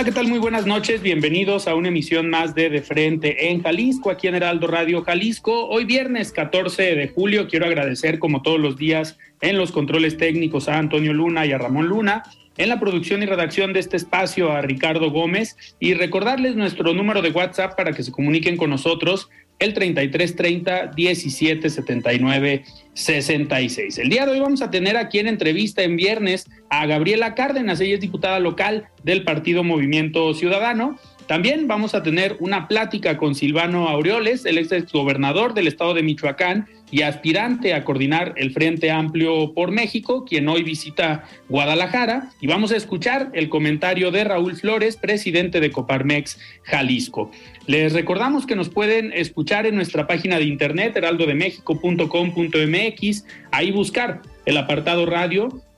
Hola, ¿qué tal? Muy buenas noches. Bienvenidos a una emisión más de De Frente en Jalisco, aquí en Heraldo Radio Jalisco. Hoy viernes 14 de julio quiero agradecer como todos los días en los controles técnicos a Antonio Luna y a Ramón Luna. En la producción y redacción de este espacio a Ricardo Gómez y recordarles nuestro número de WhatsApp para que se comuniquen con nosotros el 3330 1779 66. El día de hoy vamos a tener aquí en entrevista en viernes a Gabriela Cárdenas, ella es diputada local del Partido Movimiento Ciudadano. También vamos a tener una plática con Silvano Aureoles, el ex gobernador del estado de Michoacán y aspirante a coordinar el Frente Amplio por México, quien hoy visita Guadalajara. Y vamos a escuchar el comentario de Raúl Flores, presidente de Coparmex Jalisco. Les recordamos que nos pueden escuchar en nuestra página de internet heraldodemexico.com.mx, ahí buscar el apartado radio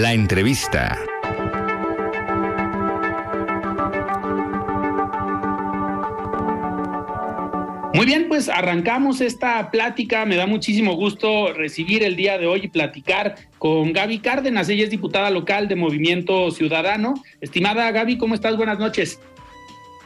La entrevista. Muy bien, pues arrancamos esta plática. Me da muchísimo gusto recibir el día de hoy y platicar con Gaby Cárdenas. Ella es diputada local de Movimiento Ciudadano. Estimada Gaby, ¿cómo estás? Buenas noches.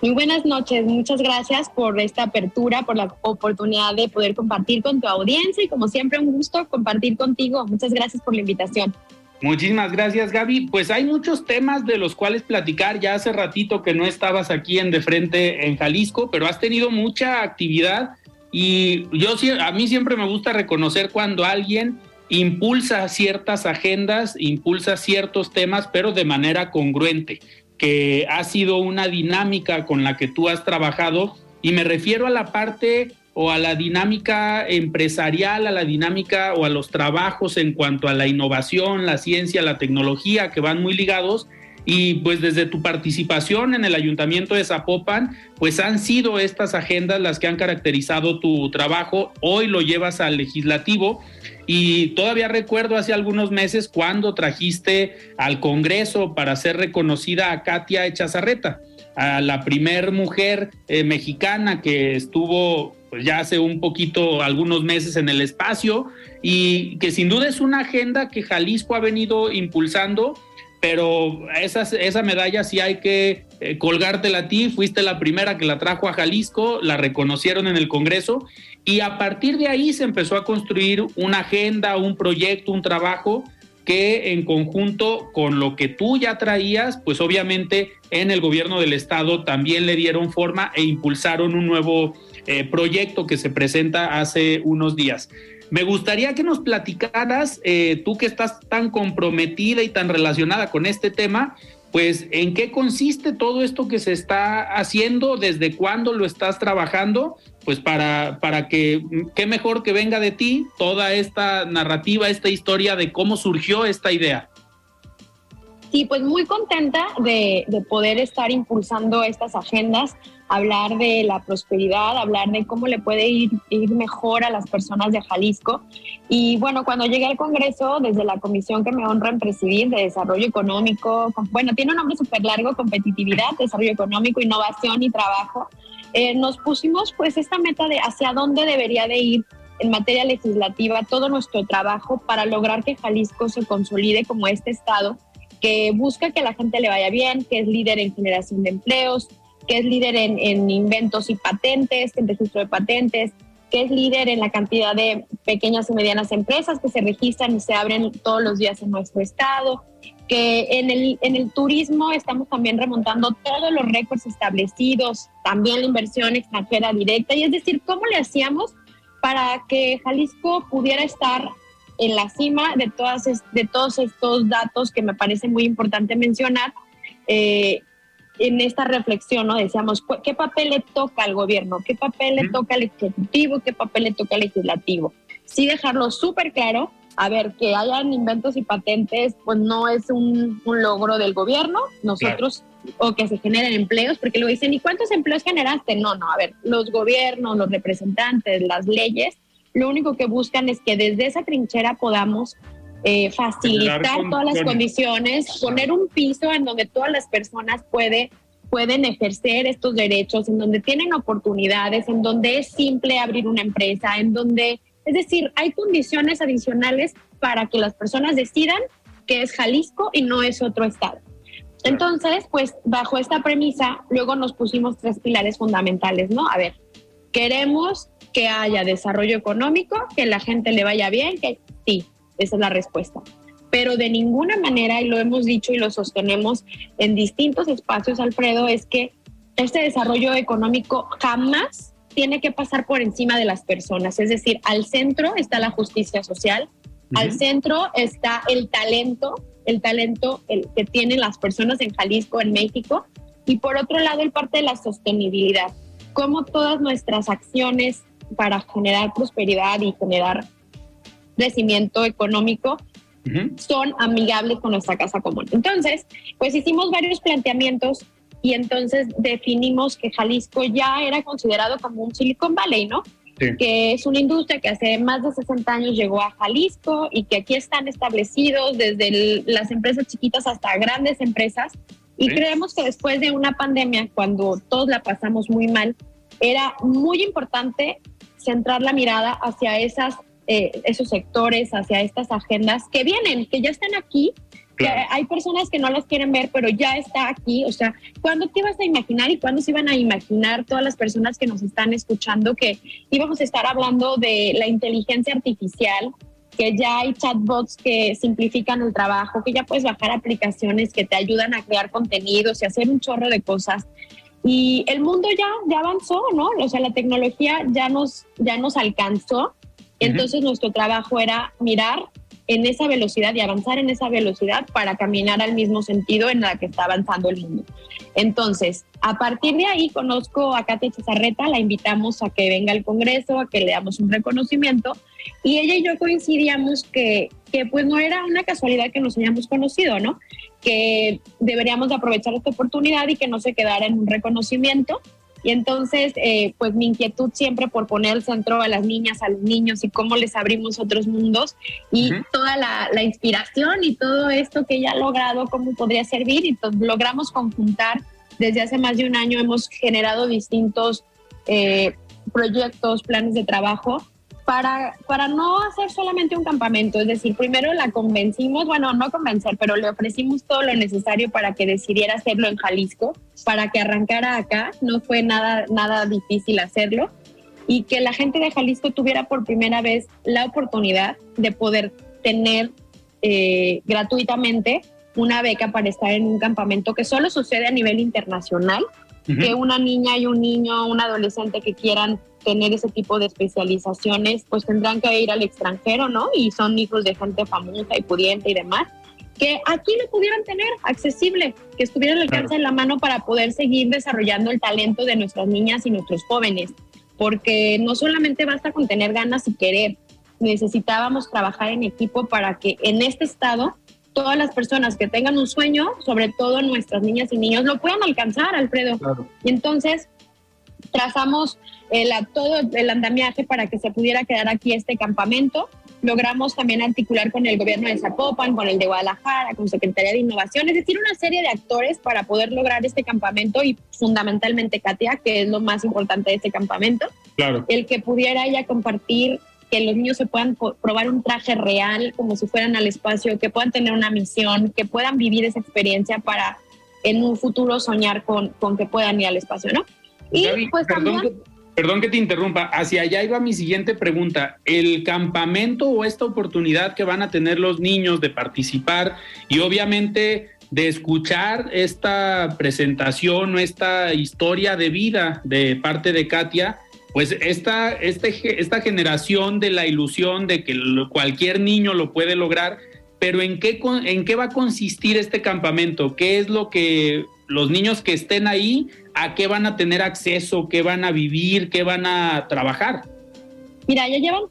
Muy buenas noches, muchas gracias por esta apertura, por la oportunidad de poder compartir con tu audiencia y como siempre un gusto compartir contigo. Muchas gracias por la invitación. Muchísimas gracias, Gaby. Pues hay muchos temas de los cuales platicar. Ya hace ratito que no estabas aquí en De Frente en Jalisco, pero has tenido mucha actividad y yo a mí siempre me gusta reconocer cuando alguien impulsa ciertas agendas, impulsa ciertos temas, pero de manera congruente, que ha sido una dinámica con la que tú has trabajado y me refiero a la parte o a la dinámica empresarial, a la dinámica o a los trabajos en cuanto a la innovación, la ciencia, la tecnología, que van muy ligados. Y pues desde tu participación en el ayuntamiento de Zapopan, pues han sido estas agendas las que han caracterizado tu trabajo. Hoy lo llevas al legislativo y todavía recuerdo hace algunos meses cuando trajiste al Congreso para ser reconocida a Katia Echazarreta, a la primer mujer eh, mexicana que estuvo pues ya hace un poquito, algunos meses en el espacio, y que sin duda es una agenda que Jalisco ha venido impulsando, pero esa, esa medalla sí hay que eh, colgártela a ti, fuiste la primera que la trajo a Jalisco, la reconocieron en el Congreso, y a partir de ahí se empezó a construir una agenda, un proyecto, un trabajo que en conjunto con lo que tú ya traías, pues obviamente en el gobierno del estado también le dieron forma e impulsaron un nuevo eh, proyecto que se presenta hace unos días. Me gustaría que nos platicaras, eh, tú que estás tan comprometida y tan relacionada con este tema, pues en qué consiste todo esto que se está haciendo, desde cuándo lo estás trabajando, pues para, para que, qué mejor que venga de ti toda esta narrativa, esta historia de cómo surgió esta idea. Sí, pues muy contenta de, de poder estar impulsando estas agendas hablar de la prosperidad, hablar de cómo le puede ir, ir, mejor a las personas de Jalisco. Y bueno, cuando llegué al Congreso, desde la comisión que me honra en presidir de Desarrollo Económico, bueno, tiene un nombre súper largo, competitividad, desarrollo económico, innovación y trabajo, eh, nos pusimos pues esta meta de hacia dónde debería de ir en materia legislativa todo nuestro trabajo para lograr que Jalisco se consolide como este estado que busca que la gente le vaya bien, que es líder en generación de empleos, que es líder en, inventos y patentes, en registro de patentes, que es líder en la cantidad de pequeñas y medianas empresas que se registran y se abren todos los días en nuestro estado, que en el, en el turismo estamos también remontando todos los récords establecidos, también la inversión extranjera directa, y es decir, ¿cómo le hacíamos para que Jalisco pudiera estar en la cima de, todas, de todos estos datos que me parece muy importante mencionar? Eh, en esta reflexión, ¿no? Decíamos, ¿qué papel le toca al gobierno? ¿Qué papel le toca al ejecutivo? ¿Qué papel le toca al legislativo? Sí dejarlo súper claro. A ver, que hayan inventos y patentes, pues no es un, logro del gobierno. Nosotros, o que se generen empleos, porque lo dicen, ¿y cuántos empleos generaste? No, no, a ver, los gobiernos, los representantes, las leyes, lo único que buscan es que desde esa trinchera podamos eh, facilitar todas las condiciones, poner un piso en donde todas las personas puede, pueden ejercer estos derechos, en donde tienen oportunidades, en donde es simple abrir una empresa, en donde, es decir, hay condiciones adicionales para que las personas decidan que es Jalisco y no es otro estado. Entonces, pues bajo esta premisa, luego nos pusimos tres pilares fundamentales, ¿no? A ver, queremos que haya desarrollo económico, que la gente le vaya bien, que sí, esa es la respuesta. Pero de ninguna manera, y lo hemos dicho y lo sostenemos en distintos espacios, Alfredo, es que este desarrollo económico jamás tiene que pasar por encima de las personas. Es decir, al centro está la justicia social, al centro está el talento, el talento el que tienen las personas en Jalisco, en México, y por otro lado el parte de la sostenibilidad, cómo todas nuestras acciones para generar prosperidad y generar crecimiento económico son amigables con nuestra casa común. Entonces, pues hicimos varios planteamientos y entonces definimos que Jalisco ya era considerado como un Silicon Valley, ¿no? que es una industria que hace más de 60 años llegó a Jalisco y que aquí están establecidos desde las empresas chiquitas hasta grandes empresas. Y creemos que después de una pandemia, cuando todos la pasamos muy mal, era muy importante centrar la mirada hacia esas eh, esos sectores, hacia estas agendas que vienen, que ya están aquí, que hay personas que no las quieren ver, pero ya está aquí. O sea, ¿cuándo te ibas a imaginar y cuándo se iban a imaginar todas las personas que nos están escuchando que íbamos a estar hablando de la inteligencia artificial? que ya hay chatbots que simplifican el trabajo, que ya puedes bajar aplicaciones que te ayudan a crear contenidos y hacer un chorro de cosas. Y el mundo ya, ya avanzó, ¿no? O sea, la tecnología ya nos, ya nos alcanzó entonces nuestro trabajo era mirar en esa velocidad y avanzar en esa velocidad para caminar al mismo sentido en la que está avanzando el mundo. Entonces, a partir de ahí conozco a Katia Chazarreta, la invitamos a que venga al Congreso, a que le damos un reconocimiento y ella y yo coincidíamos que, que pues no era una casualidad que nos hayamos conocido, ¿no? Que deberíamos de aprovechar esta oportunidad y que no se quedara en un reconocimiento y entonces, eh, pues mi inquietud siempre por poner el centro a las niñas, a los niños y cómo les abrimos otros mundos y toda la, inspiración y todo esto que ella ha logrado, cómo podría servir y logramos conjuntar. Desde hace más de un año hemos generado distintos eh, proyectos, planes de trabajo para, para no hacer solamente un campamento, es decir, primero la convencimos, bueno, no convencer, pero le ofrecimos todo lo necesario para que decidiera hacerlo en Jalisco, para que arrancara acá, no fue nada, nada difícil hacerlo, y que la gente de Jalisco tuviera por primera vez la oportunidad de poder tener eh, gratuitamente una beca para estar en un campamento que solo sucede a nivel internacional, que una niña y un niño, un adolescente que quieran tener ese tipo de especializaciones, pues tendrán que ir al extranjero, ¿no? Y son hijos de gente famosa y pudiente y demás, que aquí lo pudieran tener accesible, que estuviera al alcance de la mano para poder seguir desarrollando el talento de nuestras niñas y nuestros jóvenes, porque no solamente basta con tener ganas y querer, necesitábamos trabajar en equipo para que en este estado todas las personas que tengan un sueño, sobre todo nuestras niñas y niños, lo puedan alcanzar, Alfredo. Y entonces trazamos el, todo el andamiaje para que se pudiera quedar aquí este campamento. Logramos también articular con el gobierno de Zapopan, con el de Guadalajara, con Secretaría de Innovación, es decir, una serie de actores para poder lograr este campamento y fundamentalmente Katia, que es lo más importante de este campamento. Claro. El que pudiera ella compartir que los niños se puedan probar un traje real como si fueran al espacio, que puedan tener una misión, que puedan vivir esa experiencia para en un futuro soñar con, con que puedan ir al espacio, ¿no? Y pues perdón, que, perdón que te interrumpa, hacia allá iba mi siguiente pregunta. ¿El campamento o esta oportunidad que van a tener los niños de participar y obviamente de escuchar esta presentación o esta historia de vida de parte de Katia, pues esta, este, esta generación de la ilusión de que cualquier niño lo puede lograr, pero ¿en qué, ¿en qué va a consistir este campamento? ¿Qué es lo que los niños que estén ahí, a qué van a tener acceso, qué van a vivir, qué van a trabajar? Mira, ya llevan,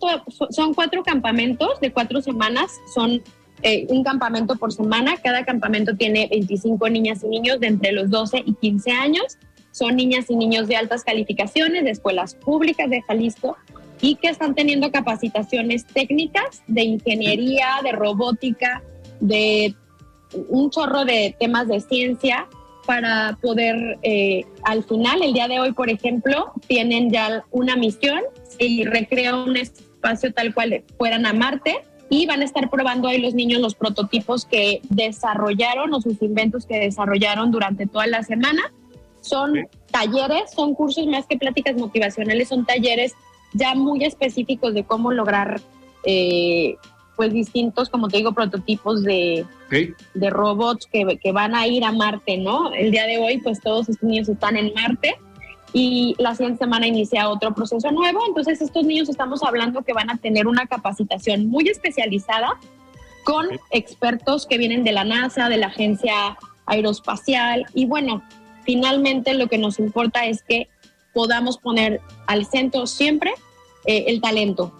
son cuatro campamentos de cuatro semanas, son eh, un campamento por semana, cada campamento tiene 25 niñas y niños de entre los 12 y 15 años, son niñas y niños de altas calificaciones de escuelas públicas de Jalisco y que están teniendo capacitaciones técnicas de ingeniería, de robótica, de un chorro de temas de ciencia para poder, eh, al final, el día de hoy, por ejemplo, tienen ya una misión y recrea un espacio tal cual fueran a Marte y van a estar probando ahí los niños los prototipos que desarrollaron o sus inventos que desarrollaron durante toda la semana. Son talleres, son cursos más que pláticas motivacionales, son talleres ya muy específicos de cómo lograr eh, pues distintos, como te digo, prototipos de, de robots que, que, van a ir a Marte, ¿no? El día de hoy, pues todos estos niños están en Marte y la siguiente semana inicia otro proceso nuevo. Entonces, estos niños estamos hablando que van a tener una capacitación muy especializada con expertos que vienen de la NASA, de la Agencia Aeroespacial y bueno, finalmente lo que nos importa es que podamos poner al centro siempre eh, el talento.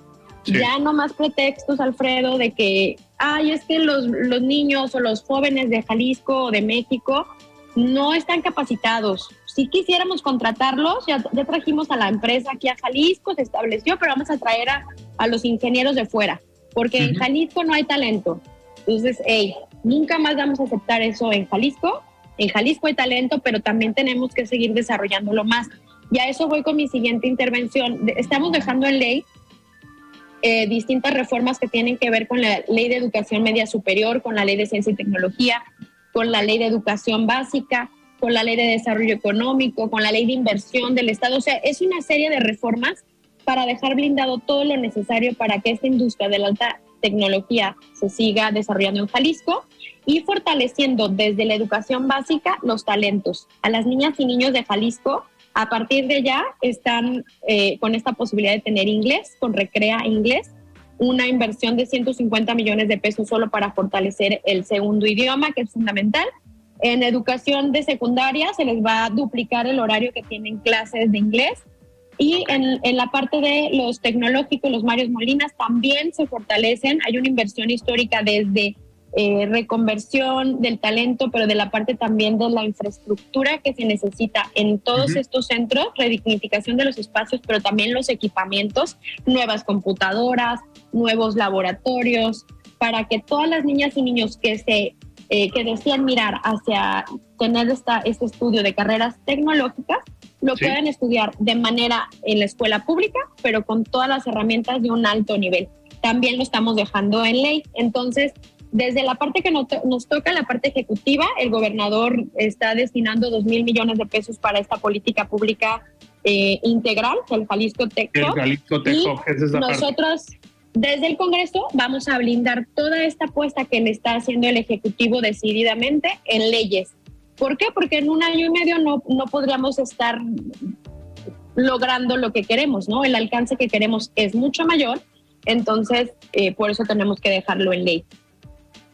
Ya no más pretextos, Alfredo, de que, ay, es que los, los niños o los jóvenes de Jalisco o de México no están capacitados. Si quisiéramos contratarlos, ya, ya, trajimos a la empresa aquí a Jalisco, se estableció, pero vamos a traer a, a los ingenieros de fuera, porque en Jalisco no hay talento. Entonces, hey, nunca más vamos a aceptar eso en Jalisco. En Jalisco hay talento, pero también tenemos que seguir desarrollándolo más. Y a eso voy con mi siguiente intervención. Estamos dejando en ley eh, distintas reformas que tienen que ver con la ley de educación media superior, con la ley de ciencia y tecnología, con la ley de educación básica, con la ley de desarrollo económico, con la ley de inversión del Estado. O sea, es una serie de reformas para dejar blindado todo lo necesario para que esta industria de la alta tecnología se siga desarrollando en Jalisco y fortaleciendo desde la educación básica los talentos. A las niñas y niños de Jalisco a partir de ya están eh, con esta posibilidad de tener inglés, con Recrea Inglés, una inversión de 150 millones de pesos solo para fortalecer el segundo idioma, que es fundamental. En educación de secundaria se les va a duplicar el horario que tienen clases de inglés. Y en, en la parte de los tecnológicos, los Marios Molinas también se fortalecen. Hay una inversión histórica desde eh, reconversión del talento, pero de la parte también de la infraestructura que se necesita en todos estos centros, redignificación de los espacios, pero también los equipamientos, nuevas computadoras, nuevos laboratorios, para que todas las niñas y niños que se eh, que decían mirar hacia tener esta, este estudio de carreras tecnológicas, lo puedan estudiar de manera en la escuela pública, pero con todas las herramientas de un alto nivel. También lo estamos dejando en ley. Entonces, desde la parte que nos, toca, la parte ejecutiva, el gobernador está destinando dos mil millones de pesos para esta política pública eh, integral, el Jalisco Tech El Jalisco Tech Nosotros, desde el Congreso, vamos a blindar toda esta apuesta que le está haciendo el Ejecutivo decididamente en leyes. ¿Por qué? Porque en un año y medio no, no podríamos estar logrando lo que queremos, ¿no? El alcance que queremos es mucho mayor, entonces eh, por eso tenemos que dejarlo en ley.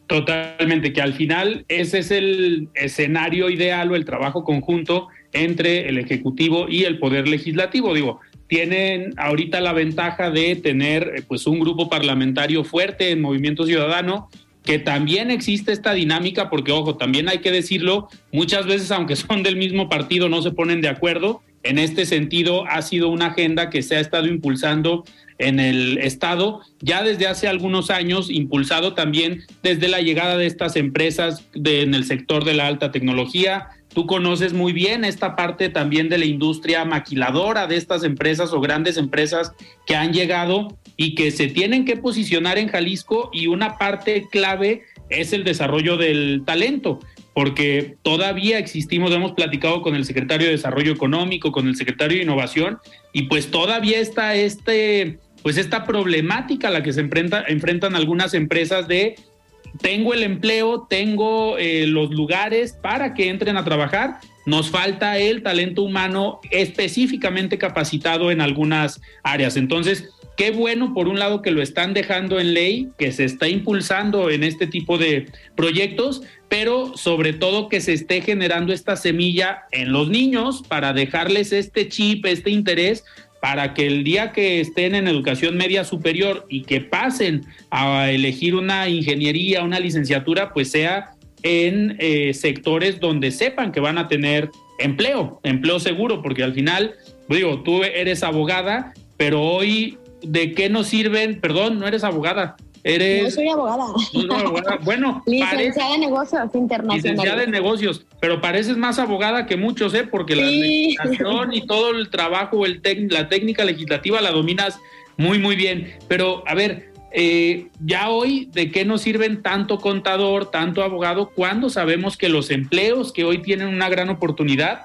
Totalmente, que al final ese es el escenario ideal o el trabajo conjunto entre el Ejecutivo y el Poder Legislativo. Digo, tienen ahorita la ventaja de tener eh, pues un grupo parlamentario fuerte en Movimiento Ciudadano, que también existe esta dinámica, porque ojo, también hay que decirlo, muchas veces aunque son del mismo partido no se ponen de acuerdo en este sentido ha sido una agenda que se ha estado impulsando en el Estado ya desde hace algunos años, impulsado también desde la llegada de estas empresas en el sector de la alta tecnología. Tú conoces muy bien esta parte también de la industria maquiladora de estas empresas o grandes empresas que han llegado y que se tienen que posicionar en Jalisco y una parte clave es el desarrollo del talento porque todavía existimos, hemos platicado con el secretario de Desarrollo Económico, con el secretario de Innovación, y pues todavía está este, pues esta problemática a la que se enfrenta, enfrentan algunas empresas de tengo el empleo, tengo eh, los lugares para que entren a trabajar, nos falta el talento humano específicamente capacitado en algunas áreas. Entonces, Qué bueno, por un lado, que lo están dejando en ley, que se está impulsando en este tipo de proyectos, pero sobre todo que se esté generando esta semilla en los niños para dejarles este chip, este interés, para que el día que estén en educación media superior y que pasen a elegir una ingeniería, una licenciatura, pues sea en eh, sectores donde sepan que van a tener empleo, empleo seguro, porque al final, digo, tú eres abogada, pero hoy ¿de qué nos sirven? Perdón, no eres abogada. Eres, no soy abogada. No abogada. Bueno, licenciada en negocios internacionales. Licenciada en negocios, pero pareces más abogada que muchos, ¿eh? Porque la legislación y todo el trabajo, el la técnica legislativa la dominas muy, muy bien. Pero, a ver, eh, ya hoy, ¿de qué nos sirven tanto contador, tanto abogado, cuando sabemos que los empleos que hoy tienen una gran oportunidad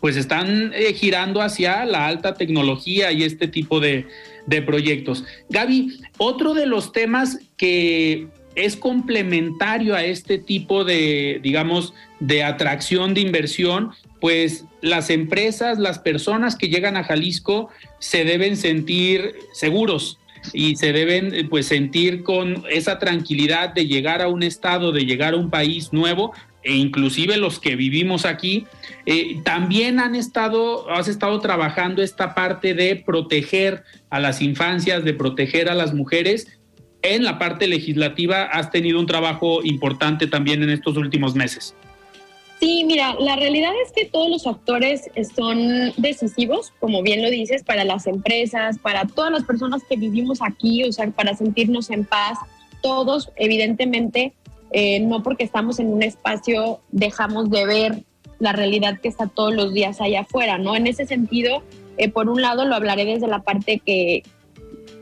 pues están eh, girando hacia la alta tecnología y este tipo de, de proyectos. Gaby, otro de los temas que es complementario a este tipo de, digamos, de atracción de inversión, pues las empresas, las personas que llegan a Jalisco se deben sentir seguros y se deben pues sentir con esa tranquilidad de llegar a un estado, de llegar a un país nuevo, e inclusive los que vivimos aquí, eh, también han estado, has estado trabajando esta parte de proteger a las infancias, de proteger a las mujeres. En la parte legislativa has tenido un trabajo importante también en estos últimos meses. Sí, mira, la realidad es que todos los actores son decisivos, como bien lo dices, para las empresas, para todas las personas que vivimos aquí, o sea, para sentirnos en paz. Todos, evidentemente, eh, no porque estamos en un espacio dejamos de ver la realidad que está todos los días allá afuera, ¿no? En ese sentido, eh, por un lado lo hablaré desde la parte que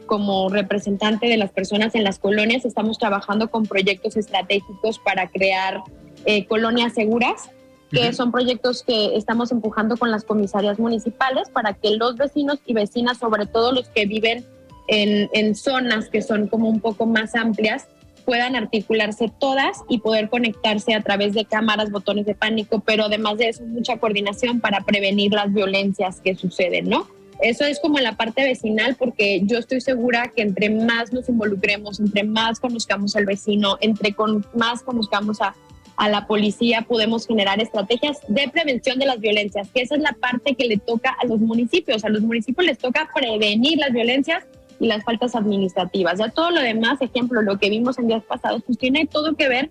como representante de las personas en las colonias estamos trabajando con proyectos estratégicos para crear eh, colonias seguras, que son proyectos que estamos empujando con las comisarias municipales para que los vecinos y vecinas, sobre todo los que viven en, en zonas que son como un poco más amplias, puedan articularse todas y poder conectarse a través de cámaras, botones de pánico, pero además de eso, mucha coordinación para prevenir las violencias que suceden, ¿no? Eso es como la parte vecinal, porque yo estoy segura que entre más nos involucremos, entre más conozcamos al vecino, entre con más conozcamos a, a la policía, podemos generar estrategias de prevención de las violencias, que esa es la parte que le toca a los municipios. A los municipios les toca prevenir las violencias y las faltas administrativas. Ya todo lo demás, ejemplo, lo que vimos en días pasados, pues tiene todo que ver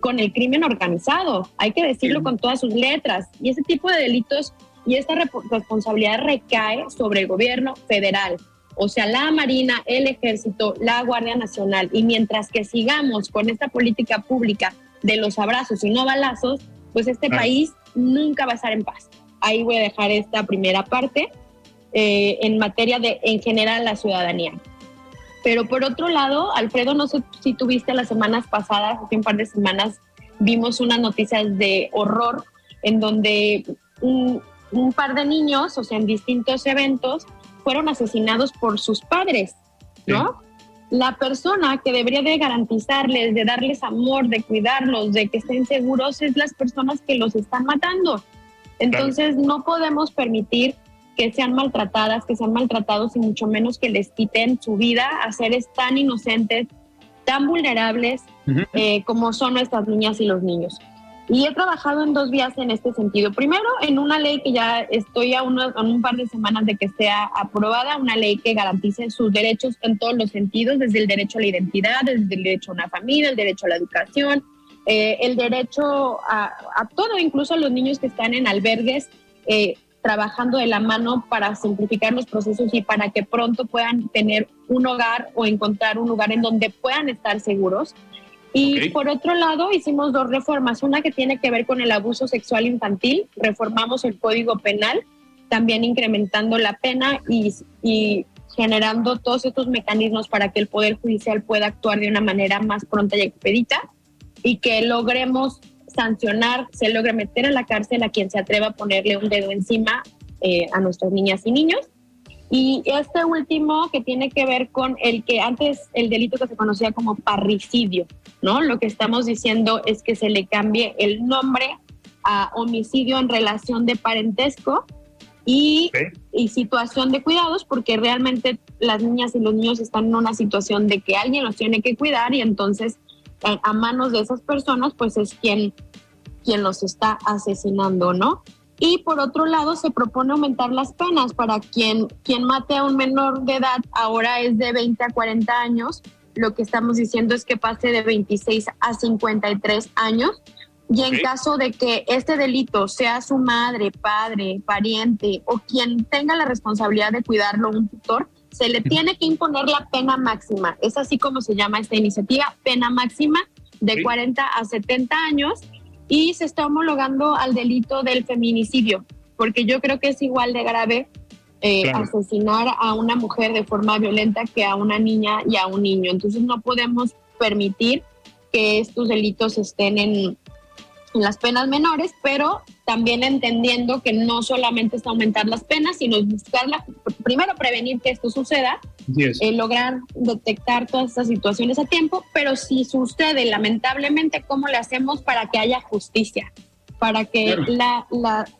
con el crimen organizado. Hay que decirlo con todas sus letras. Y ese tipo de delitos y esta responsabilidad recae sobre el gobierno federal. O sea, la Marina, el Ejército, la Guardia Nacional. Y mientras que sigamos con esta política pública de los abrazos y no balazos, pues este país nunca va a estar en paz. Ahí voy a dejar esta primera parte. Eh, en materia de, en general, la ciudadanía. Pero por otro lado, Alfredo, no sé si tuviste las semanas pasadas, hace un par de semanas, vimos unas noticias de horror en donde un, par de niños, o sea, en distintos eventos, fueron asesinados por sus padres, ¿no? La persona que debería de garantizarles, de darles amor, de cuidarlos, de que estén seguros, es las personas que los están matando. Entonces, no podemos permitir que sean maltratadas, que sean maltratados y mucho menos que les quiten su vida a seres tan inocentes, tan vulnerables eh, como son nuestras niñas y los niños. Y he trabajado en dos vías en este sentido. Primero, en una ley que ya estoy a, un par de semanas de que sea aprobada, una ley que garantice sus derechos en todos los sentidos, desde el derecho a la identidad, desde el derecho a una familia, el derecho a la educación, eh, el derecho a, todo, incluso a los niños que están en albergues. Eh, trabajando de la mano para simplificar los procesos y para que pronto puedan tener un hogar o encontrar un lugar en donde puedan estar seguros. Y por otro lado, hicimos dos reformas, una que tiene que ver con el abuso sexual infantil, reformamos el Código Penal, también incrementando la pena y, y generando todos estos mecanismos para que el Poder Judicial pueda actuar de una manera más pronta y expedita y que logremos sancionar, se logre meter a la cárcel a quien se atreva a ponerle un dedo encima eh, a nuestras niñas y niños. Y este último que tiene que ver con el que antes el delito que se conocía como parricidio, ¿no? Lo que estamos diciendo es que se le cambie el nombre a homicidio en relación de parentesco y, y, situación de cuidados, porque realmente las niñas y los niños están en una situación de que alguien los tiene que cuidar y entonces a manos de esas personas, pues es quien, quien los está asesinando, ¿no? Y por otro lado, se propone aumentar las penas para quien, quien mate a un menor de edad, ahora es de 20 a 40 años. Lo que estamos diciendo es que pase de 26 a 53 años. Y en caso de que este delito sea su madre, padre, pariente o quien tenga la responsabilidad de cuidarlo, un tutor, se le tiene que imponer la pena máxima. Es así como se llama esta iniciativa, pena máxima de 40 a 70 años y se está homologando al delito del feminicidio, porque yo creo que es igual de grave eh, asesinar a una mujer de forma violenta que a una niña y a un niño. Entonces no podemos permitir que estos delitos estén en, las penas menores, pero también entendiendo que no solamente es aumentar las penas, sino buscar primero prevenir que esto suceda, eh, lograr detectar todas estas situaciones a tiempo, pero si sucede lamentablemente, ¿cómo le hacemos para que haya justicia? Para que la,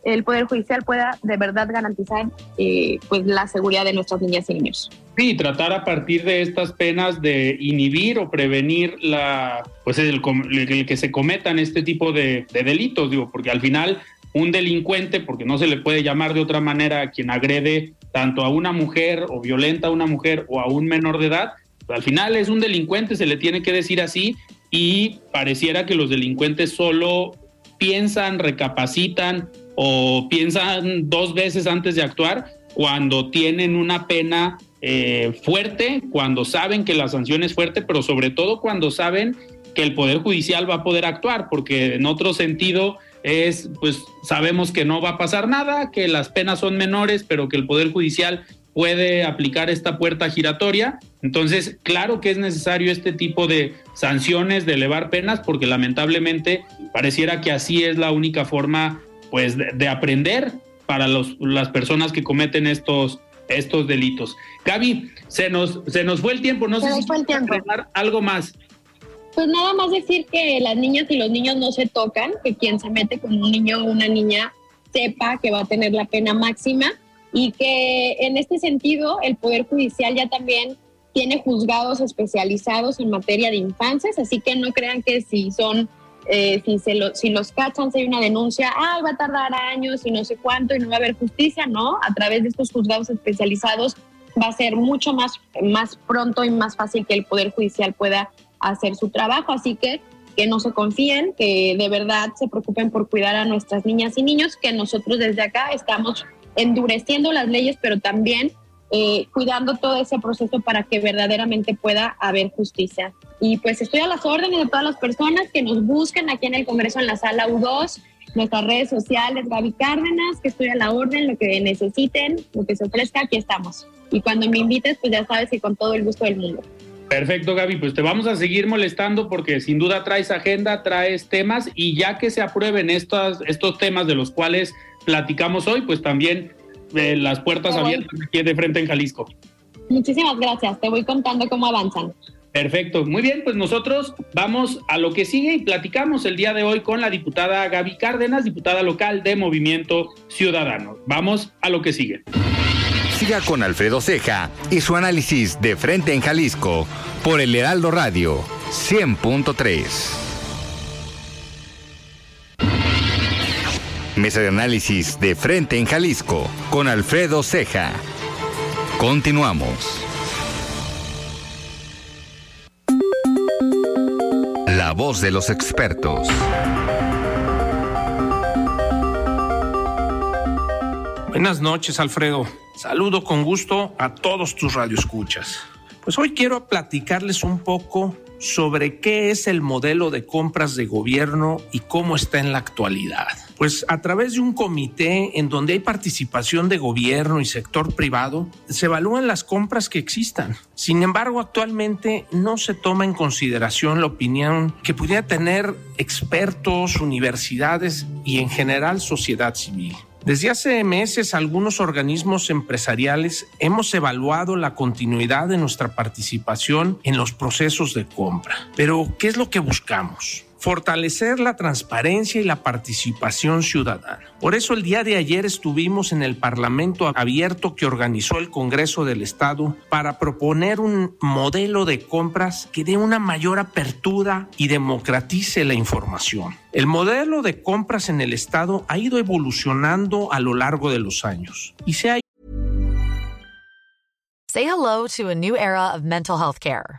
el Poder Judicial pueda de verdad garantizar eh, pues la seguridad de nuestras niñas y niños. Sí, tratar a partir de estas penas de inhibir o prevenir la, pues el, que se cometan este tipo de, de, delitos, digo, porque al final un delincuente, porque no se le puede llamar de otra manera a quien agrede tanto a una mujer o violenta a una mujer o a un menor de edad, al final es un delincuente, se le tiene que decir así, y pareciera que los delincuentes solo piensan, recapacitan o piensan dos veces antes de actuar cuando tienen una pena eh, fuerte, cuando saben que la sanción es fuerte, pero sobre todo cuando saben que el Poder Judicial va a poder actuar, porque en otro sentido es, pues sabemos que no va a pasar nada, que las penas son menores, pero que el Poder Judicial puede aplicar esta puerta giratoria. Entonces, claro que es necesario este tipo de sanciones, de elevar penas, porque lamentablemente pareciera que así es la única forma, pues, de, aprender para los, las personas que cometen estos, estos delitos. Gaby, se nos, se nos fue el tiempo, no sé si fue el tiempo. algo más. Pues nada más decir que las niñas y los niños no se tocan, que quien se mete con un niño o una niña sepa que va a tener la pena máxima y que en este sentido el Poder Judicial ya también tiene juzgados especializados en materia de infancias, así que no crean que si son, eh, si, se lo, si los cachan, si hay una denuncia, ah, va a tardar años y no sé cuánto y no va a haber justicia, no, a través de estos juzgados especializados va a ser mucho más, más pronto y más fácil que el Poder Judicial pueda hacer su trabajo, así que que no se confíen, que de verdad se preocupen por cuidar a nuestras niñas y niños, que nosotros desde acá estamos endureciendo las leyes, pero también eh, cuidando todo ese proceso para que verdaderamente pueda haber justicia. Y pues estoy a las órdenes de todas las personas que nos busquen aquí en el Congreso en la sala U2, nuestras redes sociales, Gaby Cárdenas, que estoy a la orden, lo que necesiten, lo que se ofrezca, aquí estamos. Y cuando me invites, pues ya sabes y con todo el gusto del mundo. Perfecto, Gaby. Pues te vamos a seguir molestando porque sin duda traes agenda, traes temas y ya que se aprueben estos, estos temas de los cuales platicamos hoy, pues también eh, las puertas abiertas aquí de frente en Jalisco. Muchísimas gracias, te voy contando cómo avanzan. Perfecto, muy bien, pues nosotros vamos a lo que sigue y platicamos el día de hoy con la diputada Gaby Cárdenas, diputada local de Movimiento Ciudadano. Vamos a lo que sigue. Siga con Alfredo Ceja y su análisis de frente en Jalisco por el Heraldo Radio 100.3. Mesa de análisis de frente en Jalisco con Alfredo Ceja. Continuamos. La voz de los expertos. Buenas noches, Alfredo. Saludo con gusto a todos tus radioescuchas. Pues hoy quiero platicarles un poco sobre qué es el modelo de compras de gobierno y cómo está en la actualidad. Pues a través de un comité en donde hay participación de gobierno y sector privado, se evalúan las compras que existan. Sin embargo, actualmente no se toma en consideración la opinión que pudiera tener expertos, universidades y en general sociedad civil. Desde hace meses, algunos organismos empresariales hemos evaluado la continuidad de nuestra participación en los procesos de compra. Pero, ¿qué es lo que buscamos? Fortalecer la transparencia y la participación ciudadana. Por eso el día de ayer estuvimos en el Parlamento abierto que organizó el Congreso del Estado para proponer un modelo de compras que dé una mayor apertura y democratice la información. El modelo de compras en el Estado ha ido evolucionando a lo largo de los años y se ha Say hello to a new era of mental health care.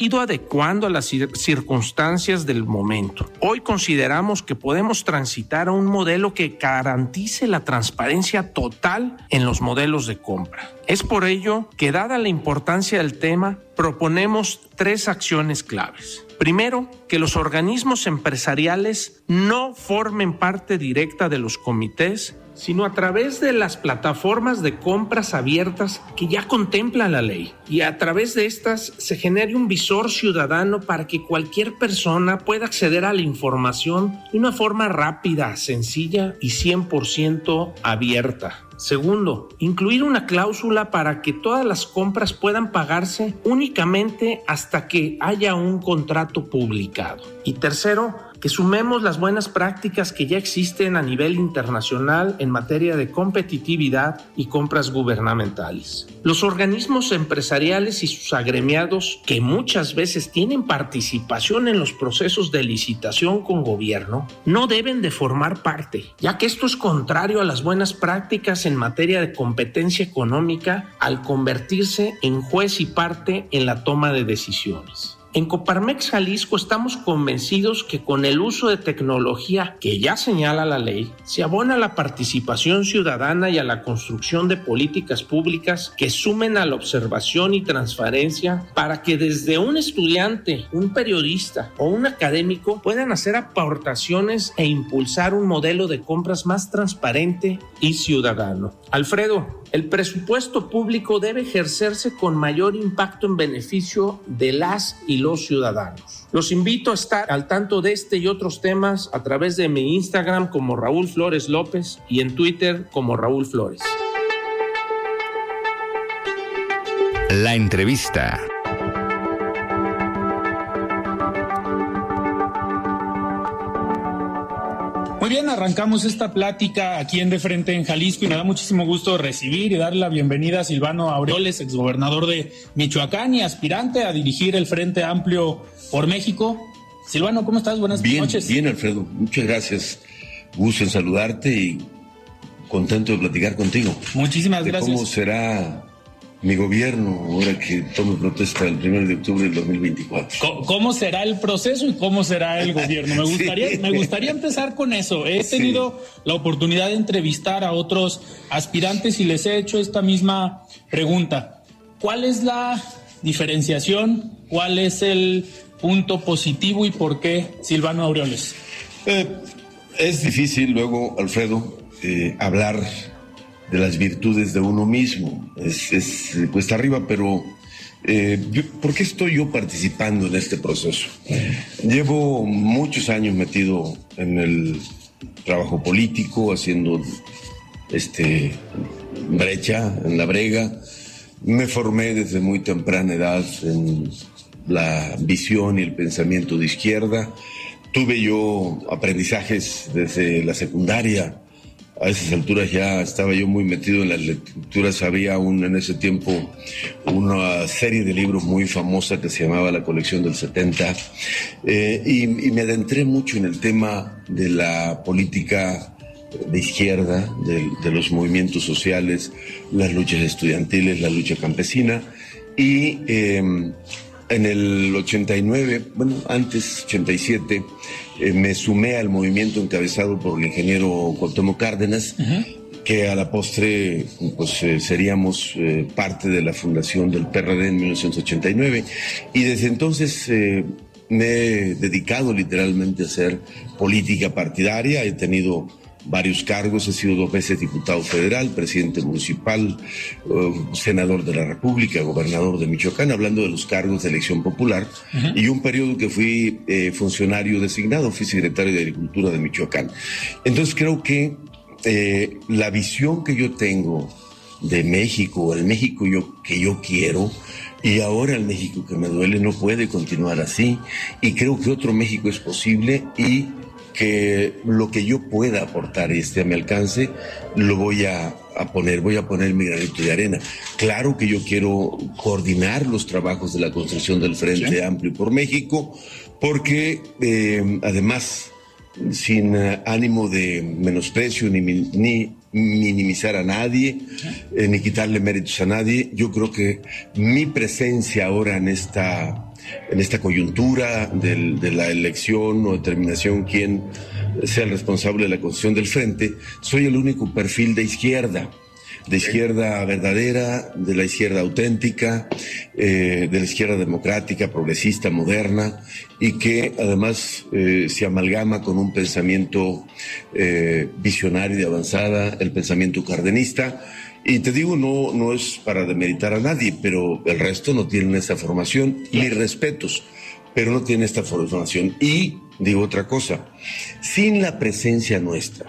Ido adecuando a las circunstancias del momento. Hoy consideramos que podemos transitar a un modelo que garantice la transparencia total en los modelos de compra. Es por ello que, dada la importancia del tema, proponemos tres acciones claves. Primero, que los organismos empresariales no formen parte directa de los comités sino a través de las plataformas de compras abiertas que ya contempla la ley. Y a través de estas se genere un visor ciudadano para que cualquier persona pueda acceder a la información de una forma rápida, sencilla y 100% abierta. Segundo, incluir una cláusula para que todas las compras puedan pagarse únicamente hasta que haya un contrato publicado. Y tercero, que sumemos las buenas prácticas que ya existen a nivel internacional en materia de competitividad y compras gubernamentales. Los organismos empresariales y sus agremiados, que muchas veces tienen participación en los procesos de licitación con gobierno, no deben de formar parte, ya que esto es contrario a las buenas prácticas en materia de competencia económica al convertirse en juez y parte en la toma de decisiones. En Coparmex Jalisco estamos convencidos que con el uso de tecnología que ya señala la ley, se abona la participación ciudadana y a la construcción de políticas públicas que sumen a la observación y transparencia para que desde un estudiante, un periodista o un académico puedan hacer aportaciones e impulsar un modelo de compras más transparente y ciudadano. Alfredo, el presupuesto público debe ejercerse con mayor impacto en beneficio de las y los ciudadanos. Los invito a estar al tanto de este y otros temas a través de mi Instagram como Raúl Flores López y en Twitter como Raúl Flores. La entrevista. Bien, arrancamos esta plática aquí en De Frente en Jalisco y me da muchísimo gusto recibir y darle la bienvenida a Silvano Aureoles, exgobernador de Michoacán y aspirante a dirigir el Frente Amplio por México. Silvano, ¿cómo estás? Buenas noches. Bien, Alfredo, muchas gracias. Gusto en saludarte y contento de platicar contigo. Muchísimas gracias. ¿Cómo será mi gobierno, ahora que tome protesta el 1 de octubre del 2024. ¿Cómo será el proceso y cómo será el gobierno? Me gustaría, me gustaría empezar con eso. He tenido la oportunidad de entrevistar a otros aspirantes y les he hecho esta misma pregunta. ¿Cuál es la diferenciación? ¿Cuál es el punto positivo y por qué Silvano Aureoles? Eh, es difícil luego, Alfredo, eh, hablar de las virtudes de uno mismo. Es, cuesta arriba, pero eh, ¿por qué estoy yo participando en este proceso? Llevo muchos años metido en el trabajo político, haciendo este brecha en la brega. Me formé desde muy temprana edad en la visión y el pensamiento de izquierda. Tuve yo aprendizajes desde la secundaria a esas alturas ya estaba yo muy metido en las lecturas. Había en ese tiempo una serie de libros muy famosa que se llamaba La colección del 70. Eh, y, me adentré mucho en el tema de la política de izquierda, de, los movimientos sociales, las luchas estudiantiles, la lucha campesina. Y em, en el 89, bueno, antes 87, eh, me sumé al movimiento encabezado por el ingeniero Cuauhtémoc Cárdenas, que a la postre pues eh, seríamos eh, parte de la fundación del PRD en 1989 y desde entonces me he dedicado literalmente a hacer política partidaria, he tenido varios cargos, he sido dos veces diputado federal, presidente municipal, eh, senador de la República, gobernador de Michoacán, hablando de los cargos de elección popular, y un periodo que fui eh, funcionario designado, fui secretario de Agricultura de Michoacán. Entonces creo que eh, la visión que yo tengo de México, el México yo, que yo quiero, y ahora el México que me duele no puede continuar así, y creo que otro México es posible y que lo que yo pueda aportar y esté a mi alcance, lo voy a, poner, voy a poner mi granito de arena. Claro que yo quiero coordinar los trabajos de la construcción del Frente Amplio por México, porque eh, además, sin eh, ánimo de menosprecio ni, ni minimizar a nadie, eh, ni quitarle méritos a nadie, yo creo que mi presencia ahora en esta en esta coyuntura de la elección o determinación quién sea el responsable de la construcción del frente, soy el único perfil de izquierda de izquierda verdadera, de la izquierda auténtica, eh, de la izquierda democrática, progresista, moderna, y que además eh, se amalgama con un pensamiento eh, visionario y de avanzada, el pensamiento cardenista, y te digo, no, no es para demeritar a nadie, pero el resto no tienen esa formación. Mis respetos, pero no tienen esta formación. Y digo otra cosa, sin la presencia nuestra,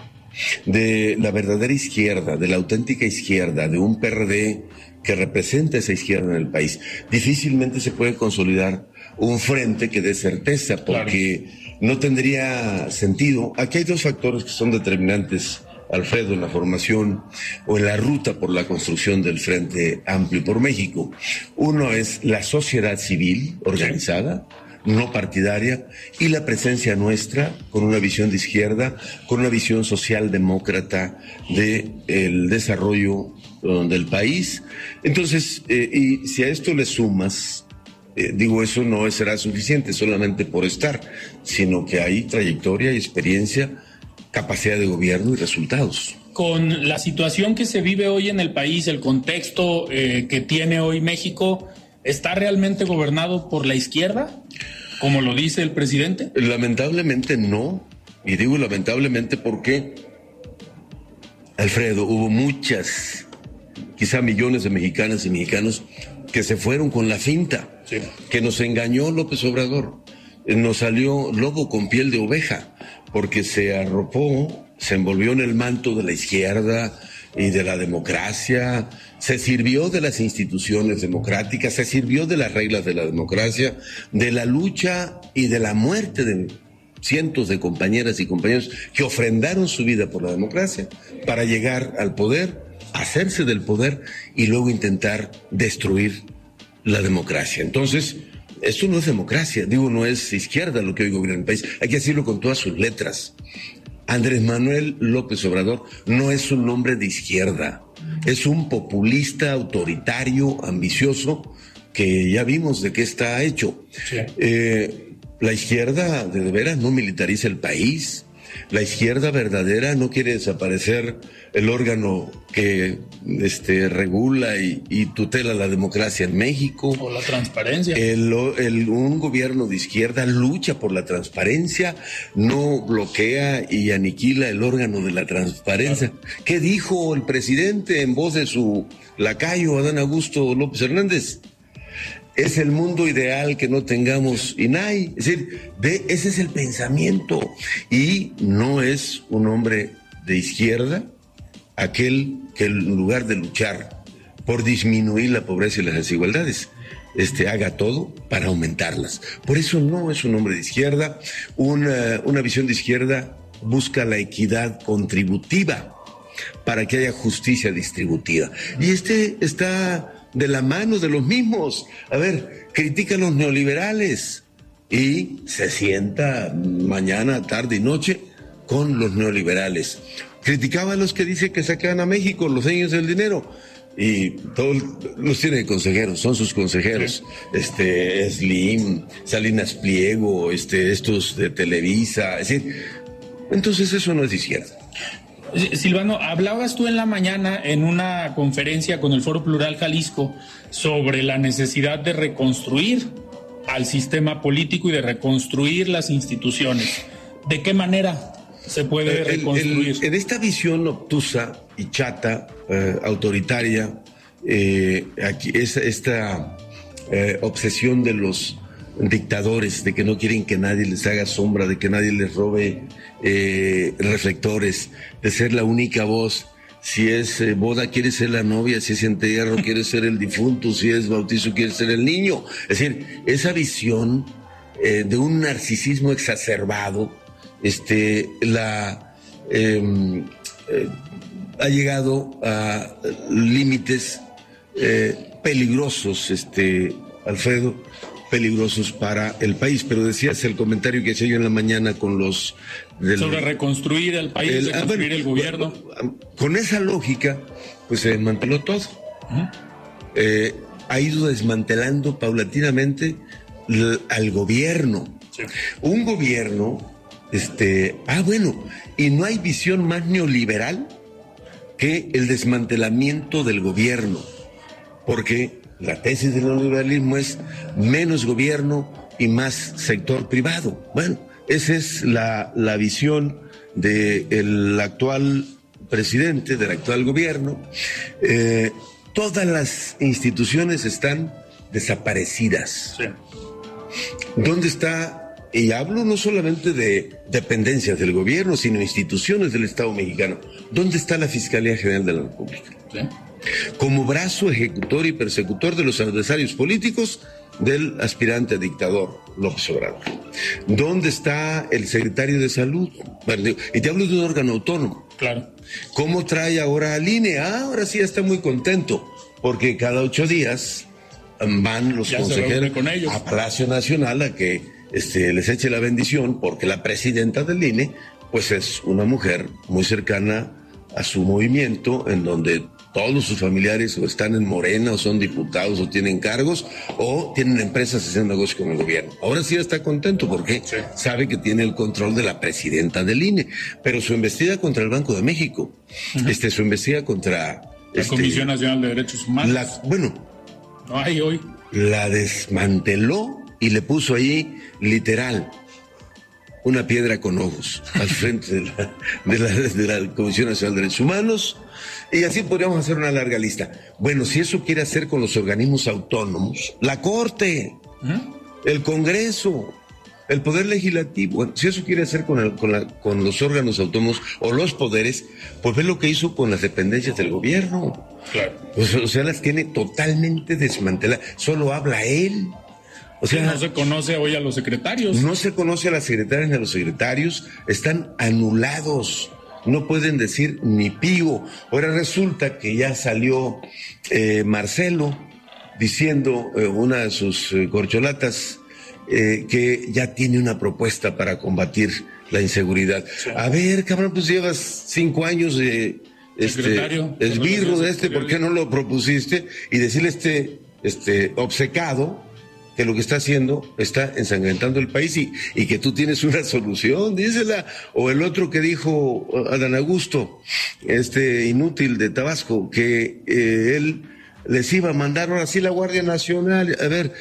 de la verdadera izquierda, de la auténtica izquierda, de un PRD que representa esa izquierda en el país, difícilmente se puede consolidar un frente que dé certeza, porque no tendría sentido. Aquí hay dos factores que son determinantes Alfredo, en la formación o en la ruta por la construcción del Frente Amplio por México. Uno es la sociedad civil organizada, no partidaria, y la presencia nuestra con una visión de izquierda, con una visión socialdemócrata del el desarrollo del país. Entonces, eh, y si a esto le sumas eh, digo, eso no será suficiente solamente por estar, sino que hay trayectoria y experiencia capacidad de gobierno y resultados. Con la situación que se vive hoy en el país, el contexto eh, que tiene hoy México, ¿está realmente gobernado por la izquierda, como lo dice el presidente? Lamentablemente no. Y digo lamentablemente porque, Alfredo, hubo muchas, quizá millones de mexicanas y mexicanos que se fueron con la finta, que nos engañó López Obrador. Nos salió lobo con piel de oveja porque se arropó, se envolvió en el manto de la izquierda y de la democracia, se sirvió de las instituciones democráticas, se sirvió de las reglas de la democracia, de la lucha y de la muerte de cientos de compañeras y compañeros que ofrendaron su vida por la democracia para llegar al poder, hacerse del poder y luego intentar destruir la democracia. Entonces, esto no es democracia, digo, no es izquierda lo que hoy gobierna el país. Hay que decirlo con todas sus letras. Andrés Manuel López Obrador no es un nombre de izquierda. Es un populista autoritario, ambicioso, que ya vimos de qué está hecho. Eh, la izquierda, de veras, no militariza el país. La izquierda verdadera no quiere desaparecer el órgano que este, regula y, tutela la democracia en México. O la transparencia. El, un gobierno de izquierda lucha por la transparencia, no bloquea y aniquila el órgano de la transparencia. ¿Qué dijo el presidente en voz de su lacayo, Adán Augusto López Hernández? Es el mundo ideal que no tengamos INAI. Es decir, de, ese es el pensamiento. Y no es un hombre de izquierda aquel que en lugar de luchar por disminuir la pobreza y las desigualdades, este, haga todo para aumentarlas. Por eso no es un hombre de izquierda. Una, una visión de izquierda busca la equidad contributiva para que haya justicia distributiva. Y este está de la mano de los mismos. A ver, critica a los neoliberales y se sienta mañana, tarde y noche con los neoliberales. Criticaba a los que dicen que saquean a México, los dueños del dinero. Y todos los tiene consejeros, son sus consejeros. Este, Slim, Salinas Pliego, este, estos de Televisa. Es decir, entonces eso no es izquierda. Silvano, hablabas tú en la mañana en una conferencia con el Foro Plural Jalisco sobre la necesidad de reconstruir al sistema político y de reconstruir las instituciones. ¿De qué manera se puede reconstruir? en esta visión obtusa y chata, eh, autoritaria, eh, aquí, esta eh, obsesión de los dictadores, de que no quieren que nadie les haga sombra, de que nadie les robe eh, reflectores, de ser la única voz. Si es eh, boda, quiere ser la novia, si es entierro, quiere ser el difunto, si es bautizo, quiere ser el niño. Es decir, esa visión eh, de un narcisismo exacerbado, este, la, em, ha llegado a límites peligrosos, este, Alfredo, peligrosos para el país. Pero decías el comentario que hacía yo en la mañana con los... Sobre reconstruir el país, el, ah, reconstruir el gobierno. Con esa lógica, pues se desmanteló todo. Eh, ha ido desmantelando paulatinamente al gobierno. Un gobierno, este, ah, bueno, y no hay visión más neoliberal que el desmantelamiento del gobierno, porque la tesis del neoliberalismo es menos gobierno y más sector privado. Bueno, esa es la, visión del actual presidente, del actual gobierno. Eh, todas las instituciones están desaparecidas. ¿Dónde está? Y hablo no solamente de dependencias del gobierno, sino instituciones del Estado mexicano. ¿Dónde está la Fiscalía General de la República? ¿Sí? Como brazo ejecutor y persecutor de los adversarios políticos del aspirante a dictador López Obrador. ¿Dónde está el secretario de salud? Y te hablo de un órgano autónomo. Claro. ¿Cómo trae ahora al INE? Ah, ahora sí está muy contento, porque cada ocho días van los consejeros a Palacio Nacional a que este, les eche la bendición, porque la presidenta del INE, pues es una mujer muy cercana a su movimiento, en donde todos sus familiares o están en Morena o son diputados o tienen cargos o tienen empresas haciendo negocio con el gobierno. Ahora sí está contento porque sabe que tiene el control de la presidenta del INE, pero su investida contra el Banco de México, este, su investida contra... La este, Comisión Nacional de Derechos Humanos. La, bueno. No hay hoy. La desmanteló y le puso ahí literal una piedra con ojos al frente de la, de la Comisión Nacional de Derechos Humanos y así podríamos hacer una larga lista. Bueno, si eso quiere hacer con los organismos autónomos, la Corte, el Congreso, el Poder Legislativo, bueno, si eso quiere hacer con, con, los órganos autónomos o los poderes, pues ve lo que hizo con las dependencias del gobierno. Claro. o sea, las tiene totalmente desmanteladas. Solo habla él. O sea, no se conoce hoy a los secretarios. No se conoce a las secretarias ni a los secretarios. Están anulados no pueden decir ni pío. Ahora resulta que ya salió eh, Marcelo diciendo eh, una de sus eh, corcholatas que ya tiene una propuesta para combatir la inseguridad. A ver, cabrón, pues llevas cinco años de este, esbirro de este, ¿por qué no lo propusiste? Y decirle este, este obcecado que lo que está haciendo está ensangrentando el país y, y, que tú tienes una solución, dísela. O el otro que dijo Adán Augusto, este inútil de Tabasco, que eh, él les iba a mandar ahora sí la Guardia Nacional. A ver,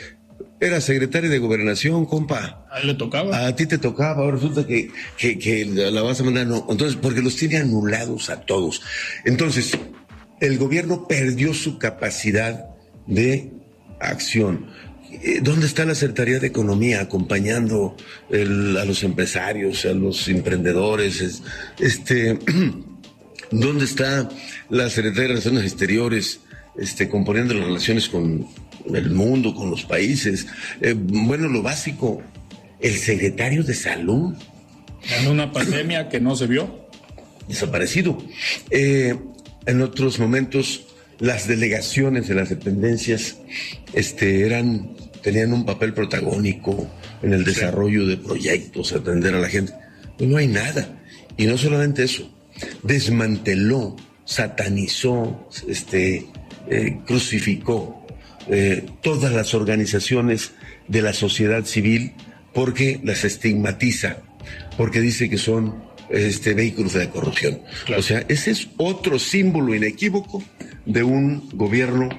era secretario de gobernación, compa. A él le tocaba. A ti te tocaba, ahora resulta que, que, que la vas a mandar, no. Entonces, porque los tiene anulados a todos. Entonces, el gobierno perdió su capacidad de acción. Eh, ¿Dónde está la Secretaría de Economía acompañando a los empresarios, a los emprendedores? Este, ¿Dónde está la Secretaría de Relaciones Exteriores este, componiendo las relaciones con el mundo, con los países? Eh, bueno, lo básico, el secretario de Salud. En una pandemia que no se vio. Desaparecido. Eh, en otros momentos las delegaciones de las dependencias este, eran, tenían un papel protagónico en el desarrollo de proyectos, atender a la gente. Pues no hay nada. Y no solamente eso, desmanteló, satanizó, este, eh, crucificó eh, todas las organizaciones de la sociedad civil porque las estigmatiza, porque dice que son este, vehículos de corrupción. O sea, ese es otro símbolo inequívoco de un gobierno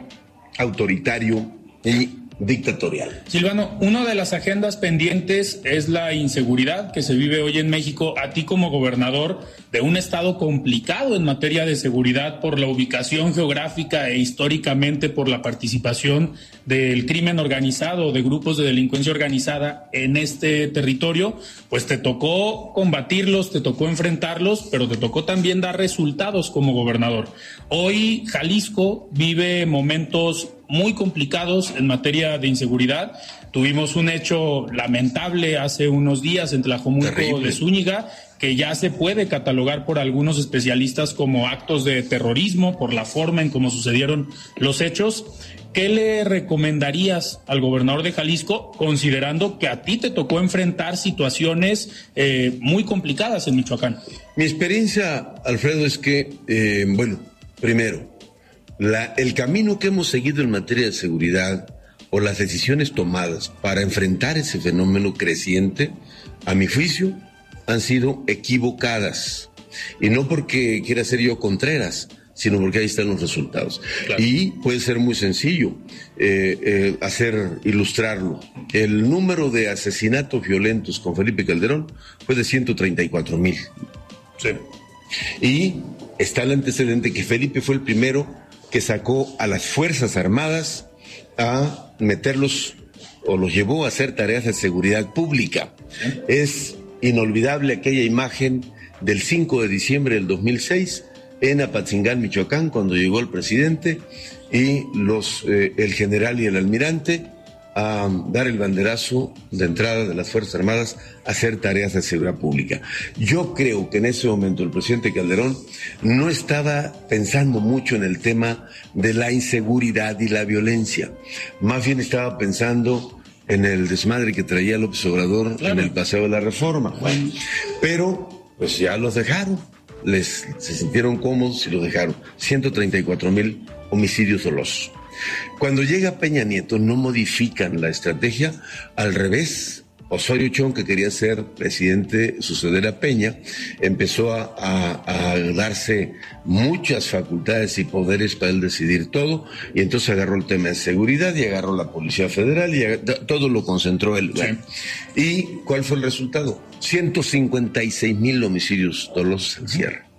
autoritario y dictatorial. Silvano, una de las agendas pendientes es la inseguridad que se vive hoy en México. A ti como gobernador de un estado complicado en materia de seguridad por la ubicación geográfica e históricamente por la participación del crimen organizado, de grupos de delincuencia organizada en este territorio, pues te tocó combatirlos, te tocó enfrentarlos, pero te tocó también dar resultados como gobernador. Hoy Jalisco vive momentos muy complicados en materia de inseguridad. Tuvimos un hecho lamentable hace unos días en Tlajomulco de Zúñiga, que ya se puede catalogar por algunos especialistas como actos de terrorismo por la forma en cómo sucedieron los hechos. ¿Qué le recomendarías al gobernador de Jalisco, considerando que a ti te tocó enfrentar situaciones eh, muy complicadas en Michoacán? Mi experiencia, Alfredo, es que, eh, bueno, primero, el camino que hemos seguido en materia de seguridad o las decisiones tomadas para enfrentar ese fenómeno creciente, a mi juicio, han sido equivocadas. Y no porque quiera ser yo Contreras, sino porque ahí están los resultados. Y puede ser muy sencillo eh, eh, hacer, ilustrarlo. El número de asesinatos violentos con Felipe Calderón fue de 134 mil. Sí. Y está el antecedente que Felipe fue el primero que sacó a las Fuerzas Armadas a meterlos o los llevó a hacer tareas de seguridad pública. Es inolvidable aquella imagen del 5 de diciembre del 2006 en Apatzingán, Michoacán, cuando llegó el presidente y los, eh, el general y el almirante a dar el banderazo de entrada de las Fuerzas Armadas a hacer tareas de seguridad pública. Yo creo que en ese momento el presidente Calderón no estaba pensando mucho en el tema de la inseguridad y la violencia, más bien estaba pensando en el desmadre que traía López Obrador en el Paseo de la Reforma. pero pues ya los dejaron, les se sintieron cómodos y los dejaron. 134 mil homicidios dolosos. Cuando llega Peña Nieto no modifican la estrategia, al revés. Osorio Chong, que quería ser presidente, suceder a Peña, empezó a, darse muchas facultades y poderes para él decidir todo, y entonces agarró el tema de seguridad y agarró la Policía Federal y todo lo concentró él. ¿Y cuál fue el resultado? 156 mil homicidios dolosos en cierre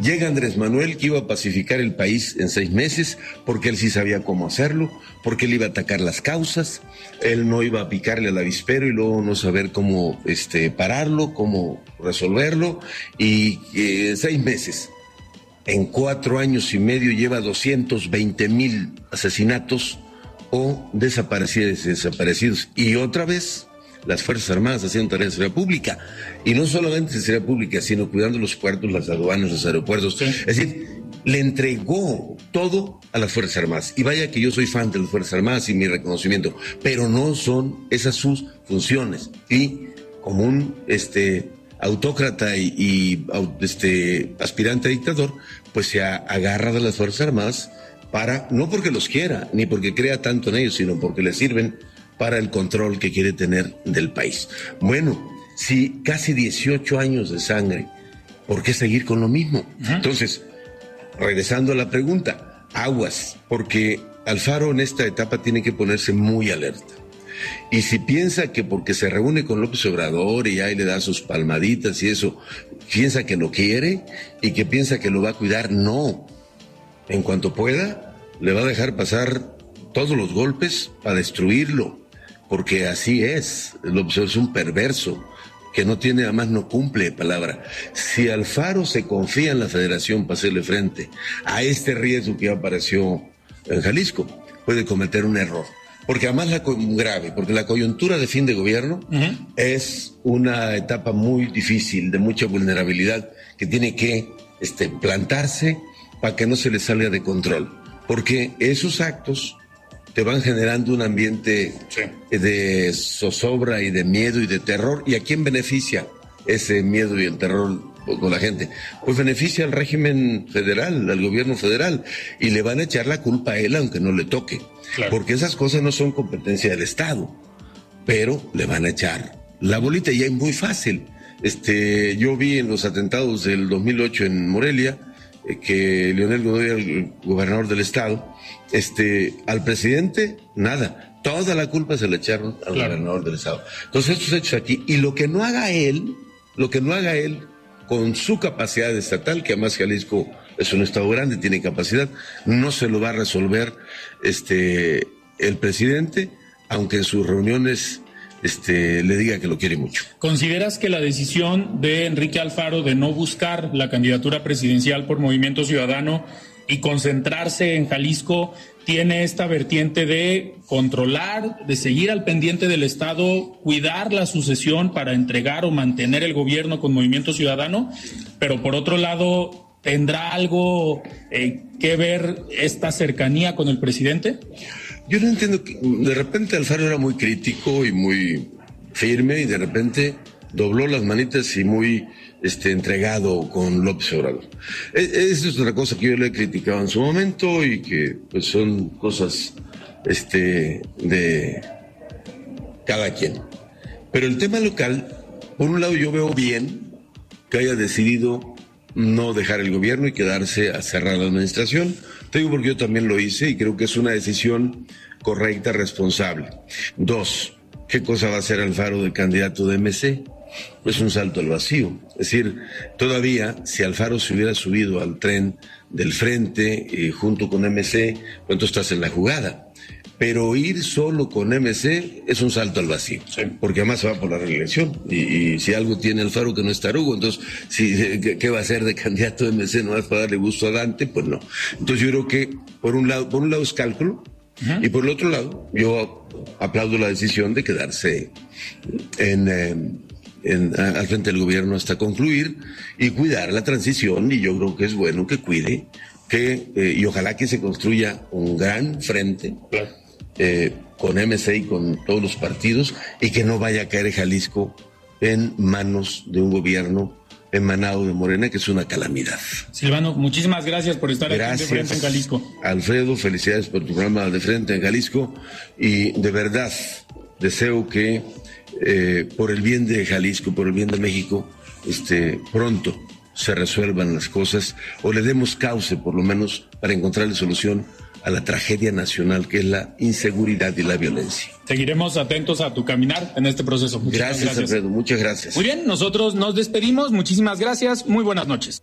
llega Andrés Manuel que iba a pacificar el país en seis meses porque él sí sabía cómo hacerlo, porque él iba a atacar las causas, él no iba a picarle al avispero y luego no saber cómo este, pararlo, cómo resolverlo, y eh, seis meses. En cuatro años y medio lleva 220 mil asesinatos o desaparecidos, desaparecidos. Y otra vez, las Fuerzas Armadas haciendo tareas de seguridad pública. Y no solamente de seguridad pública, sino cuidando los puertos, las aduanas, los aeropuertos. Es decir, le entregó todo a las Fuerzas Armadas. Y vaya que yo soy fan de las Fuerzas Armadas y mi reconocimiento, pero no son esas sus funciones. Y como un este, autócrata y, y este, aspirante a dictador, pues se agarra de las Fuerzas Armadas para, no porque los quiera, ni porque crea tanto en ellos, sino porque les sirven para el control que quiere tener del país. Bueno, si casi 18 años de sangre, ¿por qué seguir con lo mismo? Entonces, regresando a la pregunta, aguas, porque Alfaro en esta etapa tiene que ponerse muy alerta. Y si piensa que porque se reúne con López Obrador y ahí le da sus palmaditas y eso, piensa que lo quiere y que piensa que lo va a cuidar, no. En cuanto pueda, le va a dejar pasar todos los golpes para destruirlo, porque así es. López es un perverso que no tiene, además no cumple palabra. Si Alfaro se confía en la federación para hacerle frente a este riesgo que apareció en Jalisco, puede cometer un error porque además la grave, porque la coyuntura de fin de gobierno es una etapa muy difícil, de mucha vulnerabilidad, que tiene que este, plantarse para que no se le salga de control, porque esos actos te van generando un ambiente de zozobra y de miedo y de terror, ¿y a quién beneficia ese miedo y el terror con la gente? Pues beneficia al régimen federal, al gobierno federal, y le van a echar la culpa a él aunque no le toque. Porque esas cosas no son competencia del Estado, pero le van a echar la bolita y es muy fácil. Este, yo vi en los atentados del 2008 en Morelia eh, que Leonel Godoy, el gobernador del Estado, este, al presidente, nada. Toda la culpa se le echaron al gobernador del Estado. Entonces, estos hechos aquí, y lo que no haga él, lo que no haga él con su capacidad estatal, que además Jalisco es un estado grande, tiene capacidad, no se lo va a resolver este el presidente, aunque en sus reuniones este, le diga que lo quiere mucho. ¿Consideras que la decisión de Enrique Alfaro de no buscar la candidatura presidencial por Movimiento Ciudadano y concentrarse en Jalisco tiene esta vertiente de controlar, de seguir al pendiente del Estado, cuidar la sucesión para entregar o mantener el gobierno con Movimiento Ciudadano, pero por otro lado ¿Tendrá algo eh, que ver esta cercanía con el presidente? Yo no entiendo que de repente Alfaro era muy crítico y muy firme y de repente dobló las manitas y muy este, entregado con López Obrador. E, esa es otra cosa que yo le he criticado en su momento y que pues son cosas este, de cada quien. Pero el tema local, por un lado yo veo bien que haya decidido no dejar el gobierno y quedarse a cerrar la administración. Te digo porque yo también lo hice y creo que es una decisión correcta, responsable. Dos, ¿qué cosa va a hacer Alfaro del candidato de MC? Pues un salto al vacío. Es decir, todavía si Alfaro se hubiera subido al tren del frente y junto con MC, pues tú estás en la jugada pero ir solo con MC es un salto al vacío, porque además se va por la reelección. Y, si algo tiene Alfaro que no es tarugo, entonces, si, ¿qué, va a hacer de candidato de MC? ¿No vas para darle gusto a Dante? Pues no. Entonces yo creo que, por un lado, por un lado es cálculo, y por el otro lado, yo aplaudo la decisión de quedarse en, eh, al frente del gobierno hasta concluir y cuidar la transición, y yo creo que es bueno que cuide que, eh, y ojalá que se construya un gran frente. Eh, con MC y con todos los partidos y que no vaya a caer Jalisco en manos de un gobierno emanado de Morena, que es una calamidad. Silvano, muchísimas gracias por estar aquí de frente en Jalisco. Alfredo, felicidades por tu programa de frente en Jalisco y de verdad deseo que eh, por el bien de Jalisco, por el bien de México, este, pronto se resuelvan las cosas o le demos cauce por lo menos para encontrarle solución a la tragedia nacional que es la inseguridad y la violencia. Seguiremos atentos a tu caminar en este proceso. gracias, gracias, Alfredo. Muchas gracias. Muy bien, nosotros nos despedimos. Muchísimas gracias. Muy buenas noches.